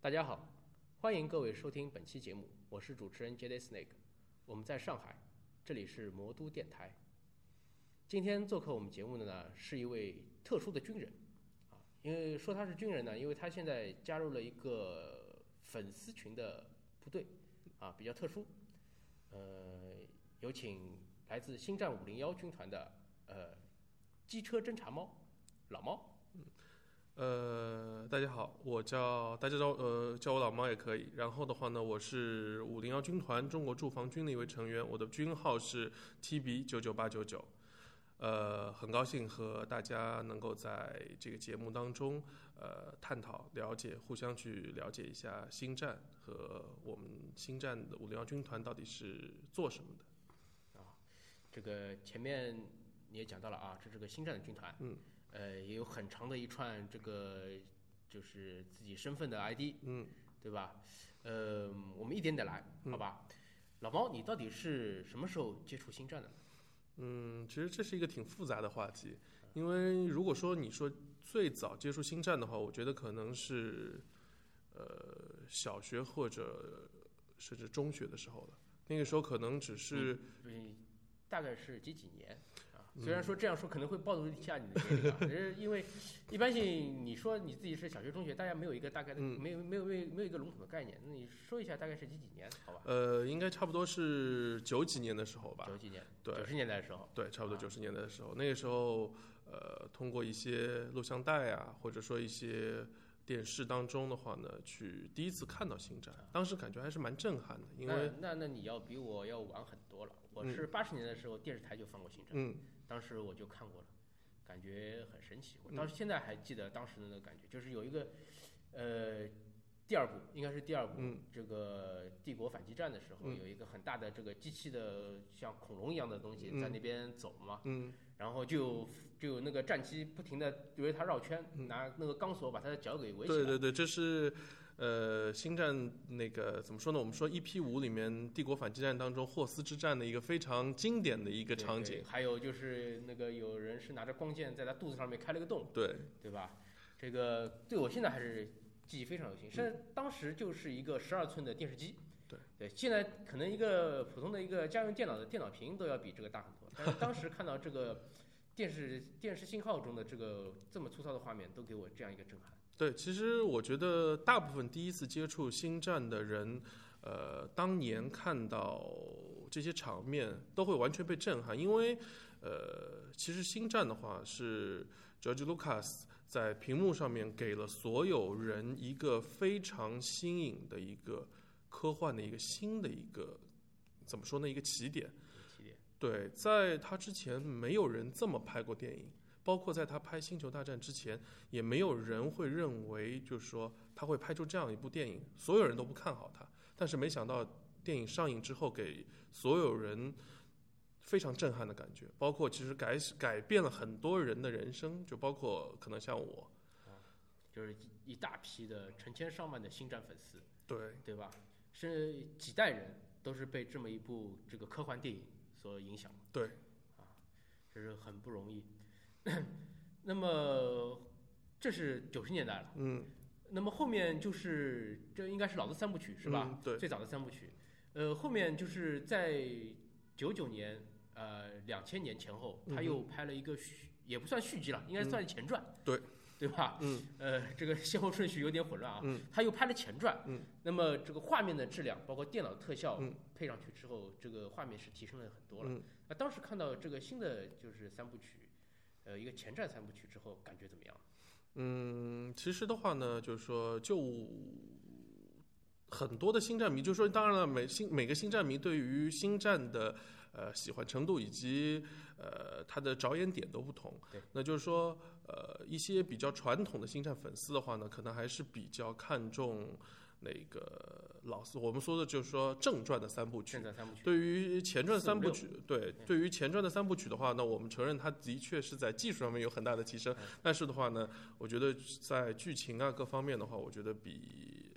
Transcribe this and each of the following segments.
大家好，欢迎各位收听本期节目，我是主持人 J.D. Snake，我们在上海，这里是魔都电台。今天做客我们节目的呢是一位特殊的军人啊，因为说他是军人呢，因为他现在加入了一个粉丝群的部队啊，比较特殊。呃，有请来自星战五零幺军团的呃机车侦察猫老猫。呃，大家好，我叫大家叫呃叫我老猫也可以。然后的话呢，我是五零幺军团中国驻防军的一位成员，我的军号是 TB 九九八九九。呃，很高兴和大家能够在这个节目当中呃探讨、了解、互相去了解一下星战和我们星战的五零幺军团到底是做什么的。啊，这个前面你也讲到了啊，这是个星战的军团，嗯，呃，也有很长的一串这个就是自己身份的 ID，嗯，对吧？呃，我们一点点来，好吧？老猫，你到底是什么时候接触星战的？嗯，其实这是一个挺复杂的话题，因为如果说你说最早接触星战的话，我觉得可能是呃小学或者甚至中学的时候了。那个时候可能只是嗯大概是几几年虽然说这样说可能会暴露一下你的年龄啊，可是因为一般性你说你自己是小学、中学，大家没有一个大概的，嗯没有没有没有没有一个笼统的概念。那你说一下大概是几几年？好吧？呃，应该差不多是九几年的时候吧。九几年，对九十年代的时候，对，差不多啊九十年代的时候，那个时候，呃，通过一些录像带啊，或者说一些电视当中的话呢，去第一次看到星战，当时感觉还是蛮震撼的，因为那那那你要比我要晚很多了。我是八十年代的时候电视台就放过星战，嗯当时我就看过了，感觉很神奇。我到现在还记得当时的那个感觉，就是有一个呃第二部应该是第二部，嗯这个帝国反击战的时候，嗯有一个很大的这个机器的像恐龙一样的东西嗯在那边走嘛，嗯然后就就有那个战机不停的围着它绕圈，拿那个钢索把他的脚给围起来。嗯对对对，这是呃星战那个怎么说呢？我们说 EP 五里面帝国反击战当中霍斯之战的一个非常经典的一个场景，对还有就是那个有人是拿着光剑在他肚子上面开了个洞，对，对吧？这个对我现在还是记忆非常犹新，甚至当时就是一个十二寸的电视机。对对，现在可能一个普通的一个家用电脑的电脑屏都要比这个大很多，但是 当时看到这个电视电视信号中的这个这么粗糙的画面，都给我这样一个震撼。对，其实我觉得大部分第一次接触星战的人，呃，当年看到这些场面都会完全被震撼，因为呃，其实星战的话是 George Lucas 在屏幕上面给了所有人一个非常新颖的一个科幻的一个新的一个怎么说呢一个起点。起点，对，在他之前没有人这么拍过电影，包括在他拍《星球大战》之前，也没有人会认为，就是说他会拍出这样一部电影，所有人都不看好他。但是没想到电影上映之后，给所有人非常震撼的感觉，包括其实改改变了很多人的人生，就包括可能像我，就是一一大批的成千上万的星战粉丝，对，对吧？是几代人都是被这么一部这个科幻电影所影响对，啊，这是很不容易。那么这是九十年代了，嗯，那么后面就是这应该是老的三部曲是吧？嗯对最早的三部曲。呃，后面就是在九九年呃两千年前后，他又拍了一个续，也不算续集了，应该算是前传，对，对吧？嗯呃，这个先后顺序有点混乱啊。嗯他又拍了前传，嗯，那么这个画面的质量，包括电脑特效嗯配上去之后，这个画面是提升了很多了。嗯那当时看到这个新的就是三部曲，呃，一个前传三部曲之后，感觉怎么样？嗯，其实的话呢，就是说，就很多的星战迷，就是说，当然了，每星每个星战迷对于星战的呃喜欢程度以及呃他的着眼点都不同。对，那就是说，呃，一些比较传统的星战粉丝的话呢，可能还是比较看重那个老四，我们说的就是说正传的三部曲。前。传三部曲，对于前传三部曲，对对于前传的三部曲的话，那我们承认它的确是在技术上面有很大的提升，但是的话呢，我觉得在剧情啊各方面的话，我觉得比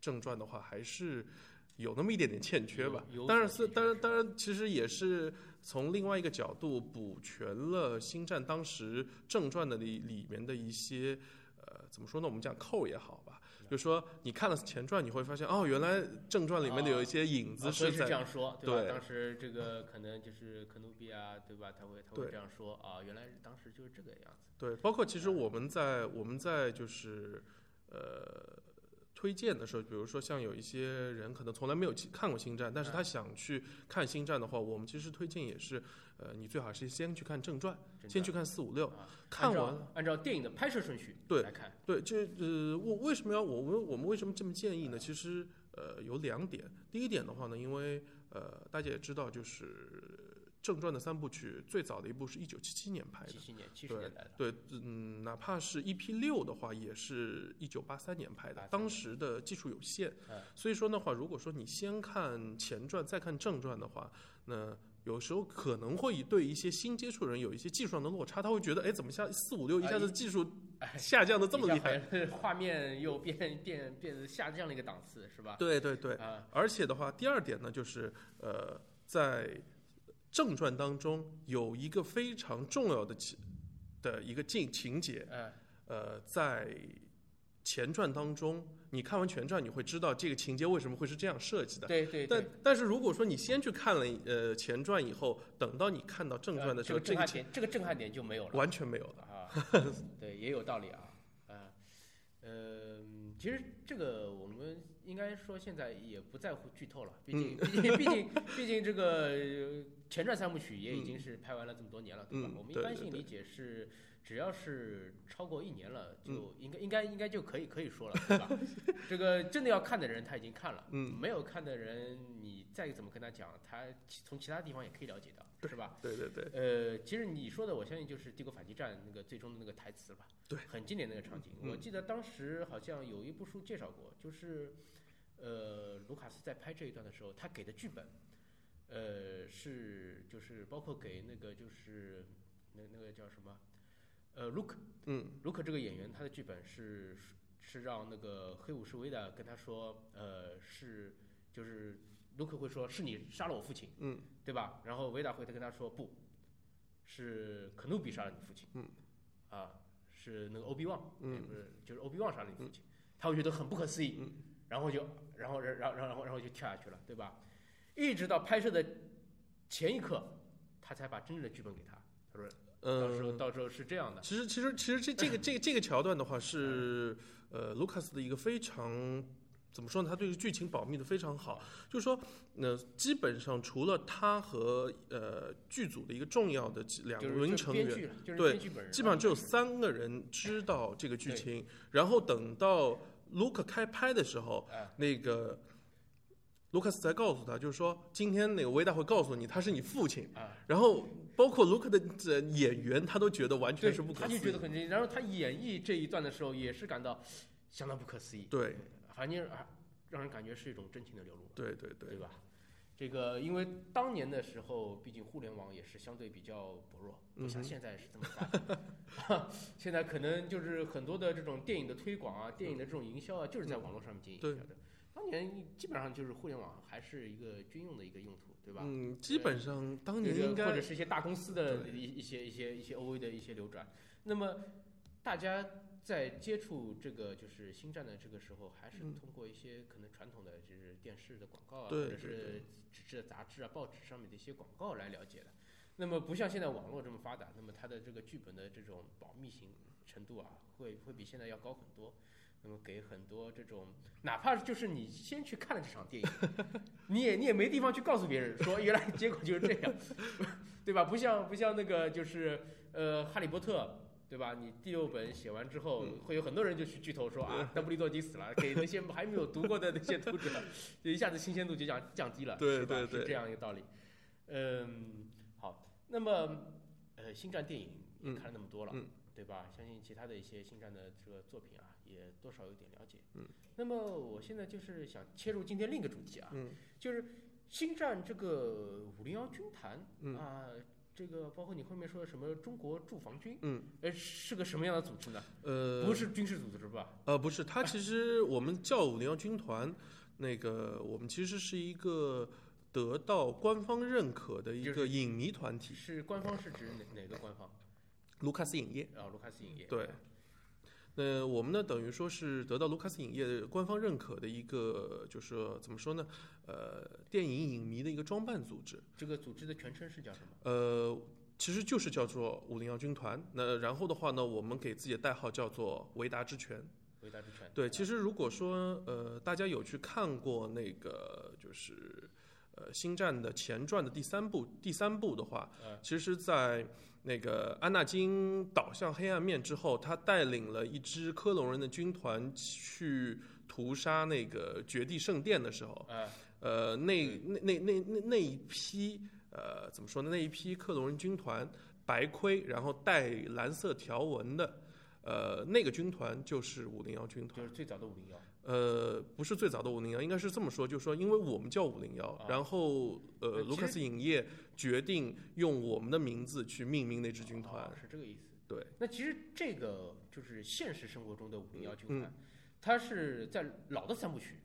正传的话还是有那么一点点欠缺吧有有。当然是，所欠缺当然，当然，其实也是从另外一个角度补全了《星战》当时正传的里里面的一些。呃，怎么说呢？我们讲扣也好吧，就是说你看了前传，你会发现哦，原来正传里面的有一些影子啊所以是在这样说，对吧？对当时这个可能就是肯努比啊，对吧？他会他会这样说啊，原来当时就是这个样子。对，包括其实我们在我们在就是呃推荐的时候，比如说像有一些人可能从来没有去看过星战，但是他想去看星战的话，我们其实推荐也是呃你最好是先去看正传，先去看四五六，看完按照电影的拍摄顺序对来看，对，这呃，我为什么要我们我们为什么这么建议呢？其实呃有两点，第一点的话呢，因为呃大家也知道，就是正传的三部曲最早的一部是一九七七年拍的。七，七年七十对年代的，对，嗯，哪怕是 EP 六的话，也是一九八三年拍的83，当时的技术有限嗯，所以说的话，如果说你先看前传再看正传的话，那有时候可能会对一些新接触人有一些技术上的落差，他会觉得，哎，怎么下四五六一下子技术哎，下降的这么厉害？画面又变变变得下降了一个档次，是吧？对对对，啊，而且的话，第二点呢，就是呃，在正传当中有一个非常重要的情的一个情情节，嗯，呃，在前传当中，你看完全传，你会知道这个情节为什么会是这样设计的。对对但对。但是如果说你先去看了呃前传以后，等到你看到正传的时候，呃这个震撼点，这个震撼点就没有了。完全没有了。啊，对，也有道理啊，啊，呃，其实这个我们应该说现在也不在乎剧透了，毕竟，毕竟，毕竟，毕竟这个呃前传三部曲也已经是拍完了这么多年了，对吧？嗯我们一般性理解是，只要是超过一年了，嗯就应该，应该，应该就可以可以说了，对吧？这个真的要看的人他已经看了，嗯，没有看的人你再怎么跟他讲，他其从其他地方也可以了解到，是吧？对对对，呃，其实你说的，我相信就是《帝国反击战》那个最终的那个台词吧？对，很经典那个场景。嗯我记得当时好像有一部书介绍过，就是呃，卢卡斯在拍这一段的时候，他给的剧本，呃，是就是包括给那个就是那那个叫什么，呃，卢克，嗯卢克这个演员他的剧本是是让那个黑武士维达跟他说，呃，是就是卢克会说是你杀了我父亲。嗯对吧？然后维达回头跟他说不，是肯努比杀了你父亲，嗯，啊，是那个欧比旺，嗯不是就是欧比旺杀了你父亲，他会觉得很不可思议，嗯然后就然后然后然后然后然后就跳下去了，对吧？一直到拍摄的前一刻，他才把真正的剧本给他，他说到时候嗯。到时候是这样的，其实，其实，其实这这个这个这个桥段的话是，呃，卢卡斯的一个非常怎么说呢？他对剧情保密的非常好，就是说，呃，基本上除了他和呃剧组的一个重要的两就是名成员，对基本上只有三个人知道这个剧情，然后等到卢克开拍的时候，哎那个卢克斯才告诉他，就是说今天那个维达会告诉你他是你父亲，啊。然后包括卢克的这演员，他都觉得完全，是不可他就思议。觉得很惊讶，然后他演绎这一段的时候，也是感到相当不可思议。对，反正啊，让人感觉是一种真情的流露，对对对，对吧？这个因为当年的时候，毕竟互联网也是相对比较薄弱，不像现在是这么发达。现在可能就是很多的这种电影的推广啊，电影的这种营销啊，就是在网络上面进行对营销的。当年基本上就是互联网还是一个军用的一个用途，对吧？嗯，基本上当年应该或者是一些大公司的对一一些一些一些 OA 的一些流转。那么大家在接触这个就是星战的这个时候，还是嗯通过一些可能传统的就是电视的广告啊，或者是纸质的杂志啊、报纸上面的一些广告来了解的。那么不像现在网络这么发达，那么它的这个剧本的这种保密性程度啊，会会比现在要高很多。那么给很多这种，哪怕就是你先去看了这场电影，你也你也没地方去告诉别人说原来结果就是这样，对吧？不像不像那个就是呃《哈利波特》，对吧？你第六本写完之后，嗯。会有很多人就去剧透说啊，邓布利多已经死了，给那些还没有读过的那些读者，就一下子新鲜度就降降低了，对是吧？对对。是这样一个道理。嗯，好，那么呃，星战电影看了那么多了，嗯。对吧？相信其他的一些星战的这个作品啊，也多少有点了解。嗯，那么我现在就是想切入今天另一个主题啊，嗯。就是星战这个五零幺军团、嗯。啊，这个包括你后面说的什么中国驻防军，嗯呃，是个什么样的组织呢？呃不是军事组织吧？呃不是，它其实 我们叫五零幺军团，那个我们其实是一个得到官方认可的一个影迷团体，是官方是指哪哪个官方？卢卡斯影业。啊，卢卡斯影业。对，那我们呢，等于说是得到卢卡斯影业官方认可的一个，就是说怎么说呢？呃，电影影迷的一个装扮组织。这个组织的全称是叫什么？呃，其实就是叫做五零幺军团。那然后的话呢，我们给自己的代号叫做维达之拳。维达之拳。对，其实如果说呃，大家有去看过那个就是呃《星战》的前传的第三部，第三部的话，嗯其实，在那个安纳金倒向黑暗面之后，他带领了一支科隆人的军团去屠杀那个绝地圣殿的时候，呃，呃，那那那那那那一批呃，怎么说呢？那一批克隆人军团白盔，然后带蓝色条纹的，呃，那个军团就是五零幺军团。就是最早的五零幺。呃，不是最早的五零幺，应该是这么说，就是说，因为我们叫五零幺啊，然后呃，卢卡斯影业决定用我们的名字去命名那支军团哦。是这个意思。对，那其实这个就是现实生活中的五零幺军嗯团，它是在老的三部曲，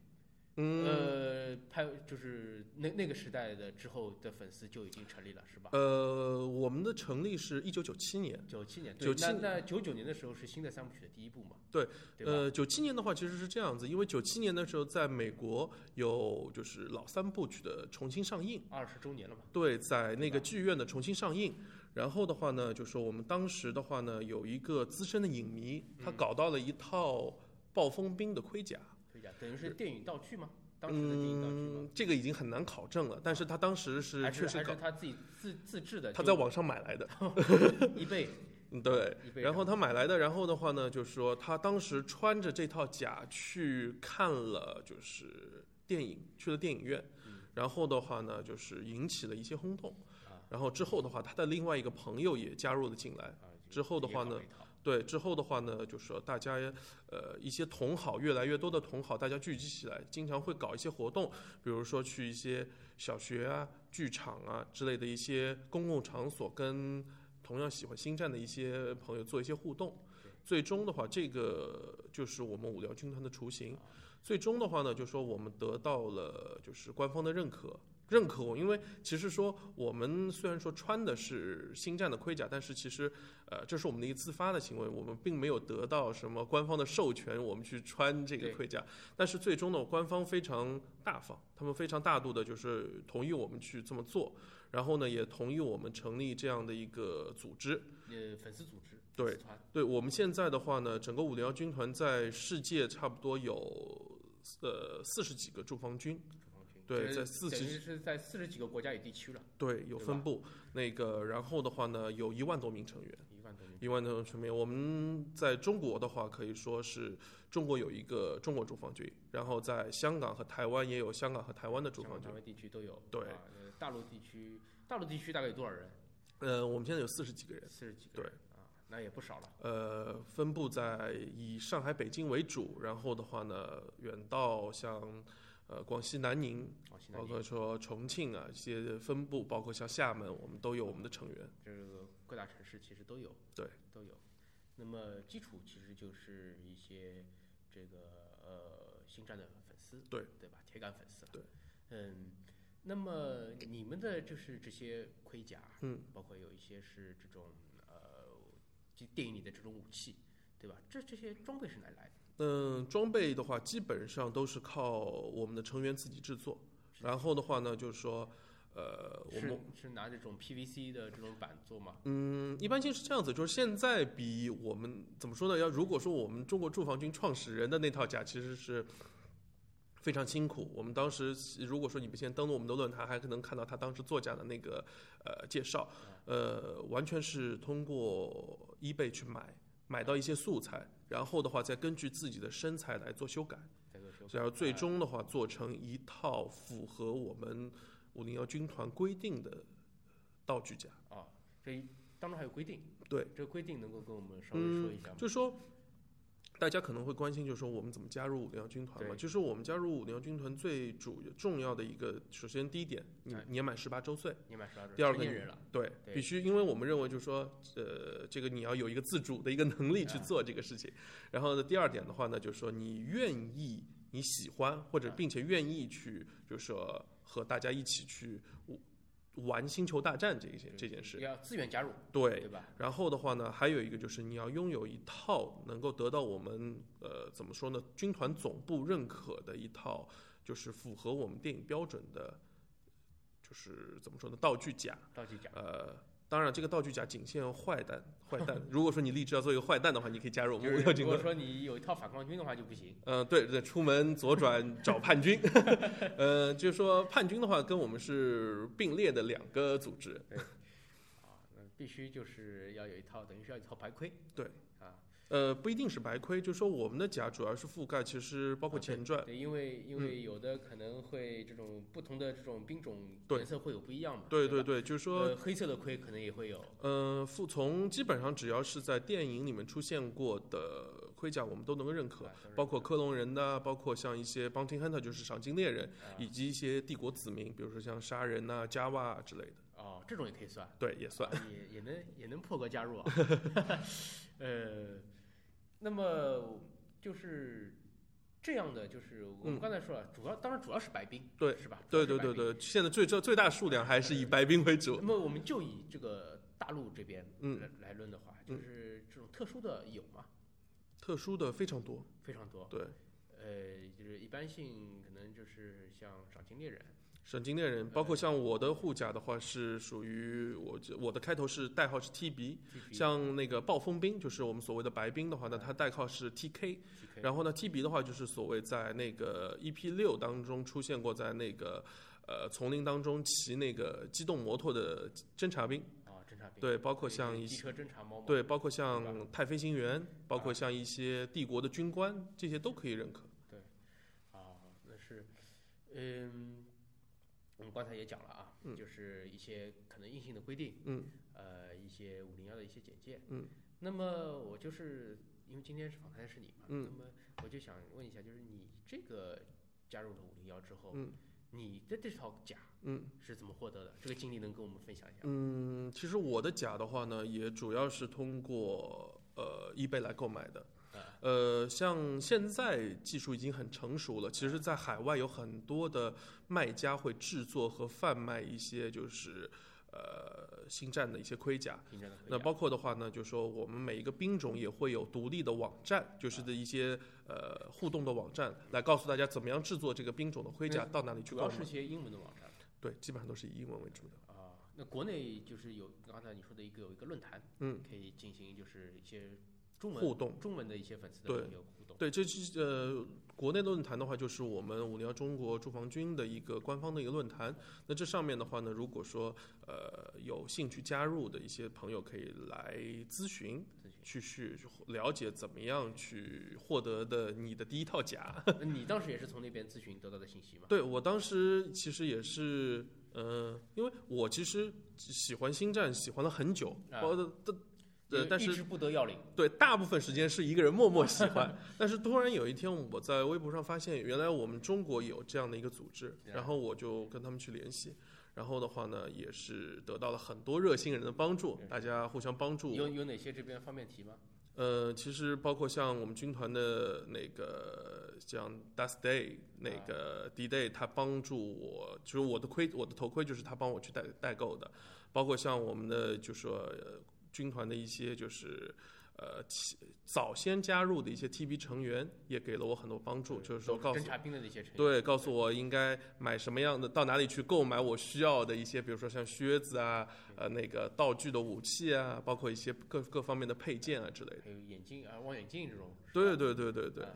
嗯，呃，拍就是那那个时代的之后的粉丝就已经成立了，是吧？呃，我们的成立是一九九七年。九七年，九七那那九九年的时候是新的三部曲的第一部嘛？对？呃，九七年的话其实是这样子，因为九七年的时候在美国有就是老三部曲的重新上映。二十周年了嘛？对，在那个剧院的重新上映。然后的话呢，就说我们当时的话呢，有一个资深的影迷，他嗯搞到了一套暴风兵的盔甲。等于是电影道具吗？当时的电影道具吗？嗯，这个已经很难考证了，但是他当时是确实搞，他自己自自制的？他在网上买来的。一倍，嗯对。然后他买来的，然后的话呢，就是说他当时穿着这套甲去看了就是电影，去了电影院，嗯然后的话呢，就是引起了一些轰动啊。然后之后的话，他的另外一个朋友也加入了进来。啊之后的话呢对，之后的话呢，就是说大家呃一些同好，越来越多的同好，大家聚集起来，经常会搞一些活动，比如说去一些小学啊、剧场啊之类的一些公共场所，跟同样喜欢星战的一些朋友做一些互动。最终的话，这个就是我们五聊军团的雏形啊。最终的话呢，就说我们得到了就是官方的认可，认可我，因为其实说我们虽然说穿的是星战的盔甲，但是其实呃这是我们的一个自发的行为，我们并没有得到什么官方的授权，我们去穿这个盔甲。但是最终呢，官方非常大方，他们非常大度的就是同意我们去这么做，然后呢也同意我们成立这样的一个组织。呃粉丝组织，对对我们现在的话呢，整个五零幺军团在世界差不多有呃四十几个驻防军，对在四级等于是在四十几个国家与地区了，对，有分布。那个，然后的话呢，有一万多名成员，一万多名。一万多名成员。我们在中国的话，可以说是中国有一个中国驻防军，然后在香港和台湾也有香港和台湾的驻防军台。湾地区都有。对大陆地区，大陆地区大概有多少人？呃，我们现在有四十几个人，四十几个对人。啊，那也不少了。呃，分布在以上海、北京为主，然后的话呢，远到像呃广西南宁，包括说重庆啊一些分布，包括像厦门，我们都有我们的成员。这个各大城市其实都有。对，都有。那么基础其实就是一些这个呃星战的粉丝，对对吧？铁杆粉丝了。对。嗯，那么你们的就是这些盔甲，嗯，包括有一些是这种呃，就电影里的这种武器，对吧？这这些装备是哪来的？嗯，装备的话，基本上都是靠我们的成员自己制作。然后的话呢，就是说，呃，我们是拿这种 PVC 的这种板做吗？嗯，一般性是这样子，就是现在比我们怎么说呢？要如果说我们中国驻防军创始人的那套甲其实是非常辛苦。我们当时如果说你们现在登录我们的论坛，还可能看到他当时作假的那个呃介绍，呃，完全是通过 eBay 去买，买到一些素材，然后的话再根据自己的身材来做修改。然后最啊终的话做成一套符合我们五零幺军团规定的道具甲。啊，这一当中还有规定。对，这个规定能够跟我们稍微嗯说一下吗？就是说，大家可能会关心，就是说我们怎么加入五零幺军团嘛？对。就是我们加入五零幺军团最主重要的一个，首先第一点，你哎年满十八周岁，年满十八周，第二个成年人了，对，必须，因为我们认为就是说，呃，这个你要有一个自主的一个能力去啊做这个事情。然后呢，第二点的话呢，就是说你愿意、你喜欢或者啊并且愿意去，就是说和大家一起去玩星球大战这一件这件事。要自愿加入，对，对吧？然后的话呢，还有一个就是你要拥有一套能够得到我们呃怎么说呢，军团总部认可的一套，就是符合我们电影标准的，就是怎么说呢，道具甲。道具甲，呃，当然这个道具甲仅限坏蛋，坏蛋。如果说你立志要做一个坏蛋的话，你可以加入我们。如果说你有一套反抗军的话就不行。嗯、对对，出门左转 找叛军。呃，就是说叛军的话，跟我们是并列的两个组织。对啊，那必须就是要有一套，等于是要一套白盔。对啊，呃，不一定是白盔，就是说我们的甲主要是覆盖，其实包括前传。对，因为因为有的可能会这种不同的这种兵种对颜色会有不一样嘛。吧对对对，就是说，呃，黑色的盔可能也会有。呃，服从基本上只要是在电影里面出现过的盔甲，我们都能够认可，啊包括克隆人的，包括像一些 bounty hunter 就是赏金猎人，啊以及一些帝国子民，比如说像杀人呐、加瓦啊之类的，哦，这种也可以算。对，也算。啊也也能也能破格加入啊。呃，那么就是这样的，就是我们嗯刚才说了，主要当然主要是白冰，对是吧？对。对对对，现在最最最大数量还是以白冰为主那。么我们就以这个大陆这边嗯来来论的话，就是这种特殊的有吗？特殊的非常多，非常多。对，呃，就是一般性可能就是像赏金猎人，赏金猎人，包括像我的护甲的话是属于我我的开头是代号是 TB，像那个暴风兵就是我们所谓的白兵的话呢，它代号是 TK，TK 然后呢，TB 的话就是所谓在那个 EP 六当中出现过，在那个呃丛林当中骑那个机动摩托的侦察兵，啊，侦察兵，对，包括像一些对，包括像太飞行员，包括啊。像一些帝国的军官，这些都可以认可。对啊，那是，嗯，我们刚才也讲了啊，嗯就是一些可能硬性的规定，嗯呃，一些五零幺的一些简介，嗯，那么我就是因为今天是访谈是你嘛，嗯那么我就想问一下，就是你这个加入了五零幺之后，嗯你的这套甲嗯是怎么获得的？这个经历能跟我们分享一下？嗯，其实我的甲的话呢，也主要是通过呃 eBay 来购买的。啊呃，像现在技术已经很成熟了，其实，在海外有很多的卖家会制作和贩卖一些就是呃星战的一些盔甲。那包括的话呢，就说我们每一个兵种也会有独立的网站，就是的一些呃互动的网站，来告诉大家怎么样制作这个兵种的盔甲，到哪里去购买主要是。些英文的网站对，基本上都是以英文为主的。啊。那国内就是有刚才你说的一个有一个论坛，嗯，可以进行就是一些中文互动。中文的一些粉丝的对朋友互动。对，这是呃，国内论坛的话，就是我们五零幺中国住房军的一个官方的一个论坛。那这上面的话呢，如果说呃有兴趣加入的一些朋友，可以来咨询，去去了解怎么样去获得的你的第一套甲。你当时也是从那边咨询得到的信息吗？对我当时其实也是，呃，因为我其实喜欢星战，喜欢了很久，啊包的的。呃，但是一直不得要领。对，大部分时间是一个人默默喜欢，但是突然有一天，我在微博上发现，原来我们中国有这样的一个组织，然后我就跟他们去联系，然后的话呢，也是得到了很多热心人的帮助，大家互相帮助。有有哪些这边方便提吗？呃，其实包括像我们军团的那个像 Dust Day 那个 D Day，他帮助我，就是我的盔，我的头盔就是他帮我去代代购的，包括像我们的就说、呃、军团的一些就是呃早先加入的一些 TB 成员也给了我很多帮助，就是说告诉侦察兵的那些成员。对，告诉我应该买什么样的，到哪里去购买我需要的一些，比如说像靴子啊，呃，那个道具的武器啊，包括一些各各方面的配件啊之类的。还有眼镜啊，望远镜这种。对对对对对，啊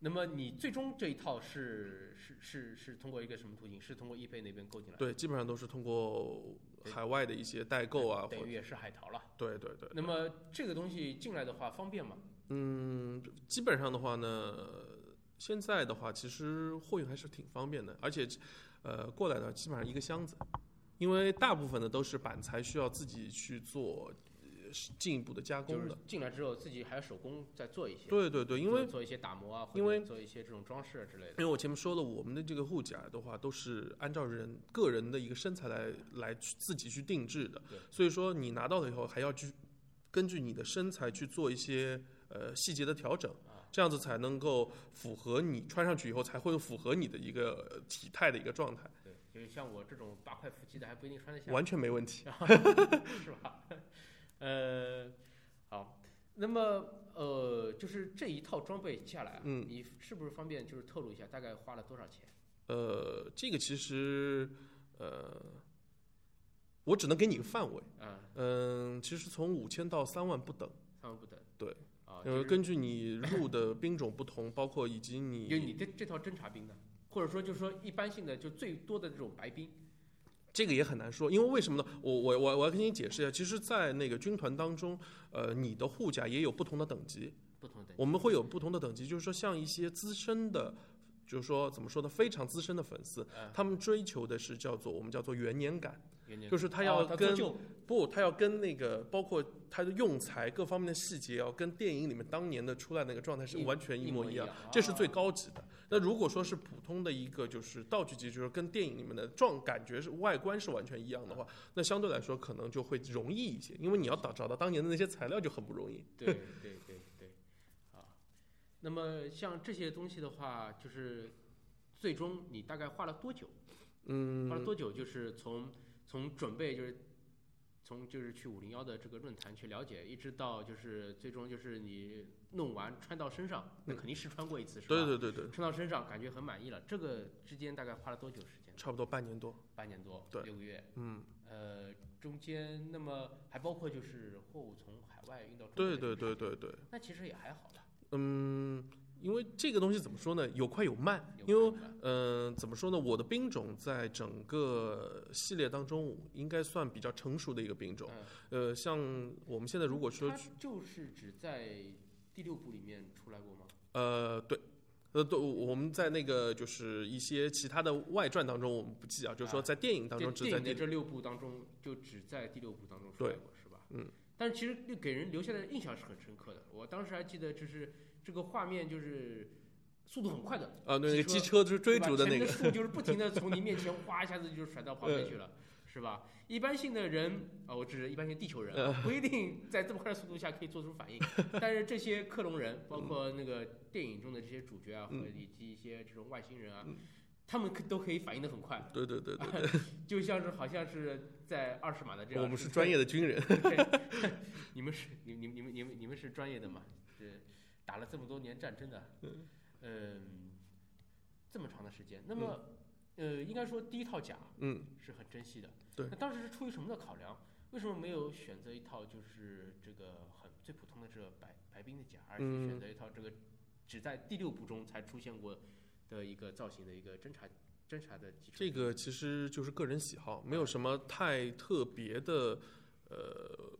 那么你最终这一套是是是是通过一个什么途径？是通过易贝那边购进来？对，基本上都是通过海外的一些代购啊，或者等于也是海淘了。对对对。那么这个东西进来的话方便吗？嗯，基本上的话呢，现在的话其实货运还是挺方便的，而且呃过来的基本上一个箱子，因为大部分的都是板材需要自己去做呃进一步的加就是工的。进来之后自己还要手工再做一些。对对对，因为做做一些打磨啊，因为做一些这种装饰啊之类的。因为我前面说了，我们的这个护甲的话，都是按照人个人的一个身材来来去自己去定制的，所以说你拿到了以后，还要去根据你的身材去做一些呃细节的调整。啊，这样子才能够符合你穿上去以后才会符合你的一个体态的一个状态，对，就是像我这种八块腹肌的还不一定穿得下，完全没问题。是吧？呃，好，那么呃，就是这一套装备下来啊，嗯你是不是方便就是透露一下大概花了多少钱？呃，这个其实呃，我只能给你一个范围。啊，嗯，其实从五千到三万不等，三万不等。对，啊，呃，就是根据你入的兵种不同，包括以及你就你这这套侦察兵呢，或者说就是说一般性的就最多的这种白兵，这个也很难说，因为为什么呢？我我我我要跟你解释一下，其实，在那个军团当中，呃，你的护甲也有不同的等级，不同的等级我们会有不同的等级，就是说像一些资深的。就是说，怎么说呢？非常资深的粉丝，嗯他们追求的是叫做我们叫做元年感，就是他哦要跟他不，他要跟那个包括他的用材各方面的细节，要跟电影里面当年的出来那个状态是完全一模一样，这是最啊高级的。那如果说是普通的一个就是道具级，就是跟电影里面的状感觉是外观是完全一样的话，那相对来说可能就会容易一些，因为你要找找到当年的那些材料就很不容易。对对对那么像这些东西的话，就是最终你大概花了多久？嗯花了多久？就是从从准备就是从就是去五零幺的这个论坛去了解，一直到就是最终就是你弄完穿到身上，那嗯肯定试穿过一次是吧？对对对对，穿到身上感觉很满意了，这个之间大概花了多久时间？差不多半年多。半年多，对六个月。嗯，呃，中间那么还包括就是货物从海外运到中国对对对对对，那其实也还好吧。嗯，因为这个东西怎么说呢？有快有慢，有因为嗯、怎么说呢？我的兵种在整个系列当中应该算比较成熟的一个兵种。嗯，呃，像我们现在如果说就是只在第六部里面出来过吗？呃，对，呃，对，我们在那个就是一些其他的外传当中我们不记啊，就是说啊在电影当中只在第电影这六部当中，就只在第六部当中出来过，是吧？嗯。但是其实给人留下的印象是很深刻的。我当时还记得，就是这个画面就是速度很快的，啊，那个机车就是追逐的那个前面，树就是不停的 从你面前哗一下子就甩到旁边去了，是吧？一般性的人啊，我指的一般性地球人啊，不一定在这么快的速度下可以做出反应，但是这些克隆人，包括那个电影中的这些主角啊，和嗯以及一些这种外星人啊嗯，他们可都可以反应的很快，对对对对对，就像是好像是在二十码的这样。我们是专业的军人，你们是你你你们你们你们是专业的嘛？是打了这么多年战争的，嗯，这么长的时间，那么、呃，应该说第一套甲嗯，是很珍惜的。对。那当时是出于什么的考量？为什么没有选择一套就是这个很最普通的这个白白冰的甲，而是嗯。选择一套这个只在第六部中才出现过的一个造型的一个侦查侦查的机这个其实就是个人喜好，没有什么太特别的呃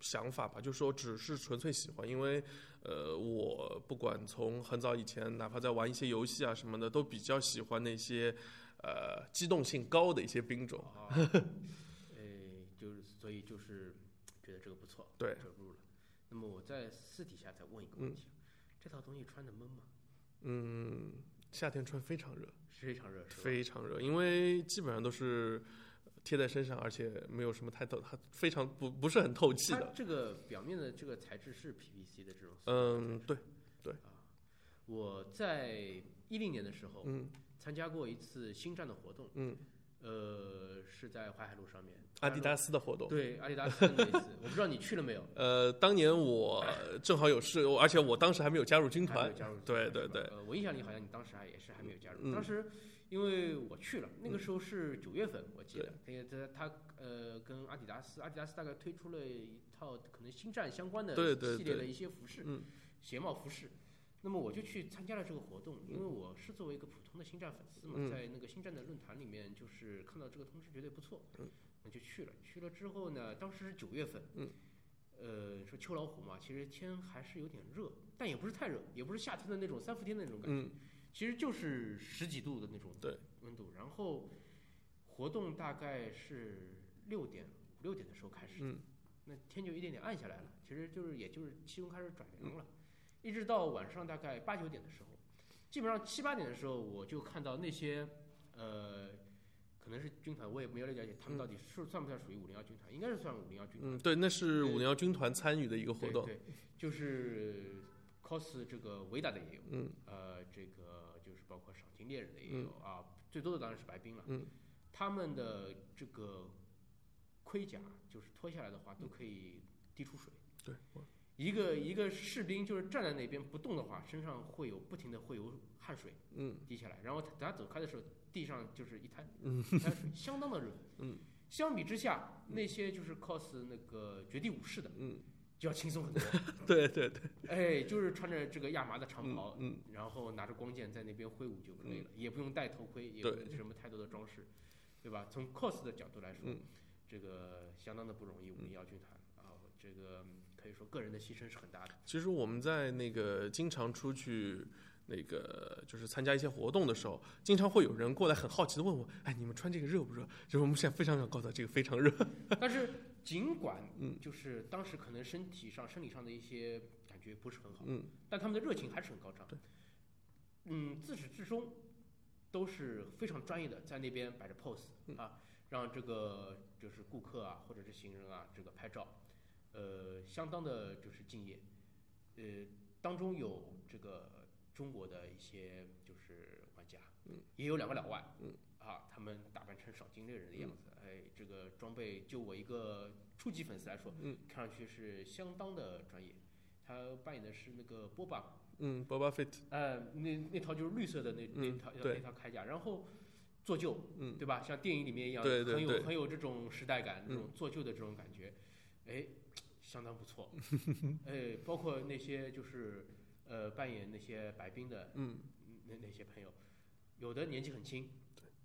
想法吧，就是说只是纯粹喜欢，因为呃我不管从很早以前，哪怕在玩一些游戏啊什么的，都比较喜欢那些呃机动性高的一些兵种。啊，呃，就是所以就是觉得这个不错，对就入了。那么我在私底下再问一个问题，这套东西穿的闷吗？嗯，夏天穿非常热，非常热，非常热，因为基本上都是贴在身上，而且没有什么太透，它非常不不是很透气的。它这个表面的这个材质是 PVC 的这种。嗯，对，我在一零年的时候嗯。参加过一次星战的活动，嗯，呃，是在淮海路上面，阿迪达斯的活动。对阿迪达斯的那一次，我不知道你去了没有？呃，当年我正好有事，我而且我当时还没有加入军团对对对呃，我印象里好像你当时还也是还没有加入。嗯当时因为我去了，那个时候是九月份，我记得。那个他他呃跟阿迪达斯，阿迪达斯大概推出了一套可能星战相关的系列的一些服饰，嗯鞋帽服饰。那么我就去参加了这个活动，因为我是作为一个普通的星战粉丝嘛，嗯。在那个星战的论坛里面，就是看到这个通知觉得不错，嗯。那就去了。去了之后呢，当时是九月份，嗯。呃，说秋老虎嘛，其实天还是有点热，但也不是太热，也不是夏天的那种三伏天的那种感觉，嗯。其实就是十几度的那种对。温度。然后活动大概是六点五六点的时候开始，嗯。那天就一点点暗下来了，其实就是也就是气温开始转凉了，一直到晚上大概八九点的时候，基本上七八点的时候，我就看到那些呃，可能是军团，我也没有了解他们到底是算不算属于五零幺军团，应该是算五零幺军团。嗯，对，那是五零幺军团参与的一个活动。对对，就是 cos 这个维达的也有，嗯呃，这个就是包括赏金猎人的也有、啊，最多的当然是白冰了。嗯，他们的这个盔甲就是脱下来的话都可以滴出水。对，一个一个士兵就是站在那边不动的话，身上会有不停的会有汗水嗯。滴下来，然后他等他走开的时候，地上就是一滩嗯一滩水，相当的热。嗯，相比之下，那些就是 cos 那个绝地武士的嗯，就要轻松很多。对对对，哎，就是穿着这个亚麻的长嗯袍，嗯然后拿着光剑在那边挥舞就可以了，也不用戴头盔，也对不用什么太多的装饰，对吧？从 cos 的角度来说，嗯。这个相当的不容易，我们要军团啊，这个可以说个人的牺牲是很大的。其实我们在那个经常出去那个就是参加一些活动的时候，经常会有人过来很好奇的问我，哎，你们穿这个热不热？就是我们现在非常想告诉他，这个非常热。但是尽管嗯就是当时可能身体上、生理上的一些感觉不是很好，嗯但他们的热情还是很高涨。对，嗯，自始至终都是非常专业的，在那边摆着 pose 嗯啊，让这个就是顾客啊或者是行人啊这个拍照，呃，相当的就是敬业。呃，当中有这个中国的一些就是玩家，嗯，也有两个老外，嗯，啊，他们打扮成赏金猎人的样子，哎，这个装备就我一个初级粉丝来说，嗯，看上去是相当的专业。他扮演的是那个波巴，嗯，Boba Fett，呃，那那套就是绿色的那那嗯套、对那套铠甲，然后做旧，嗯对吧？像电影里面一样，对对对很有很有这种时代感，这嗯种做旧的这种感觉，哎，相当不错。哎，包括那些就是呃扮演那些白兵的嗯那那些朋友，有的年纪很轻，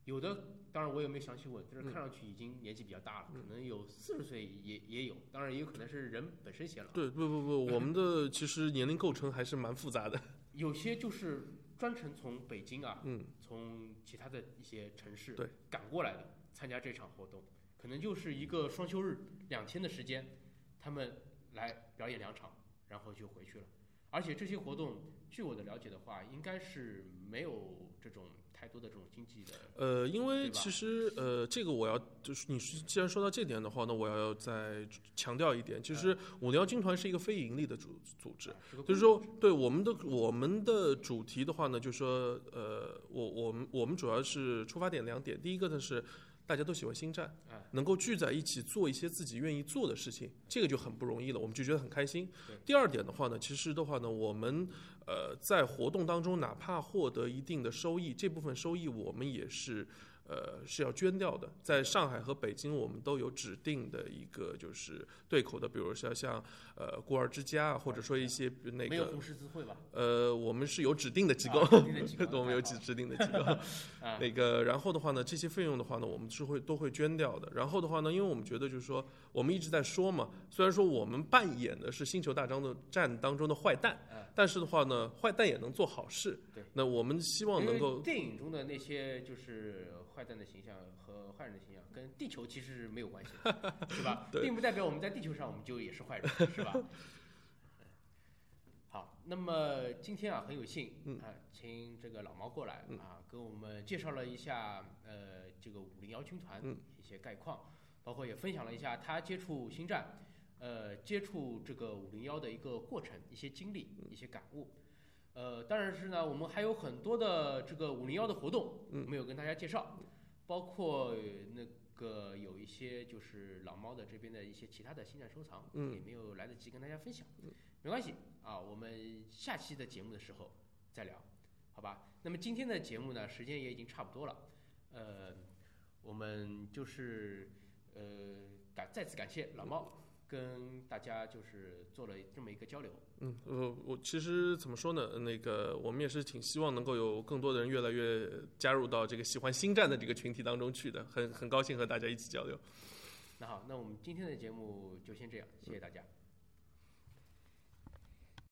有的当然我也没详细问，但是嗯看上去已经年纪比较大了，嗯可能有四十岁也也有，当然也有可能是人本身显老。对，不不不，我们的 其实年龄构成还是蛮复杂的。有些就是专程从北京啊，嗯从其他的一些城市对赶过来的，参加这场活动，可能就是一个双休日两天的时间，他们来表演两场，然后就回去了。而且这些活动，据我的了解的话，应该是没有这种太多的这种经济的，呃，因为其实呃，这个我要就是你是既然说到这点的话，那我要再强调一点，其实五零幺军团是一个非盈利的组组织，就是说，对我们的我们的主题的话呢，就是说，呃，我我们我们主要是出发点两点，第一个呢是大家都喜欢星战哎，能够聚在一起做一些自己愿意做的事情，这个就很不容易了，我们就觉得很开心。第二点的话呢，其实的话呢，我们呃在活动当中哪怕获得一定的收益，这部分收益我们也是。呃，是要捐掉的。在上海和北京，我们都有指定的一个就是对口的，比如说像呃孤儿之家啊，或者说一些那个没有红十字会吧？呃，我们是有指定的机构，我们有指指定的机构。啊，那个，然后的话呢，这些费用的话呢，我们是会都会捐掉的。然后的话呢，因为我们觉得就是说，我们一直在说嘛，虽然说我们扮演的是星球大战的战当中的坏蛋，哎但是的话呢，坏蛋也能做好事。对，那我们希望能够电影中的那些就是坏蛋的形象和坏人的形象，跟地球其实是没有关系的，是吧？对并不代表我们在地球上我们就也是坏人，是吧？好，那么今天啊很有幸嗯啊，请这个老毛过来嗯啊，给我们介绍了一下呃这个五零幺军团嗯一些概况，包括也分享了一下他接触星战，呃接触这个五零幺的一个过程、一些经历、嗯。一些感悟。呃，当然是呢，我们还有很多的这个五零幺的活动嗯。没有跟大家介绍，包括那个有一些就是老猫的这边的一些其他的星战收藏，嗯。也没有来得及跟大家分享，没关系啊，我们下期的节目的时候再聊，好吧？那么今天的节目呢，时间也已经差不多了，呃，我们就是呃感再次感谢老猫跟大家就是做了这么一个交流。嗯，呃，我其实怎么说呢？那个我们也是挺希望能够有更多的人越来越加入到这个喜欢星战的这个群体当中去的，很很高兴和大家一起交流。那好，那我们今天的节目就先这样，谢谢大家。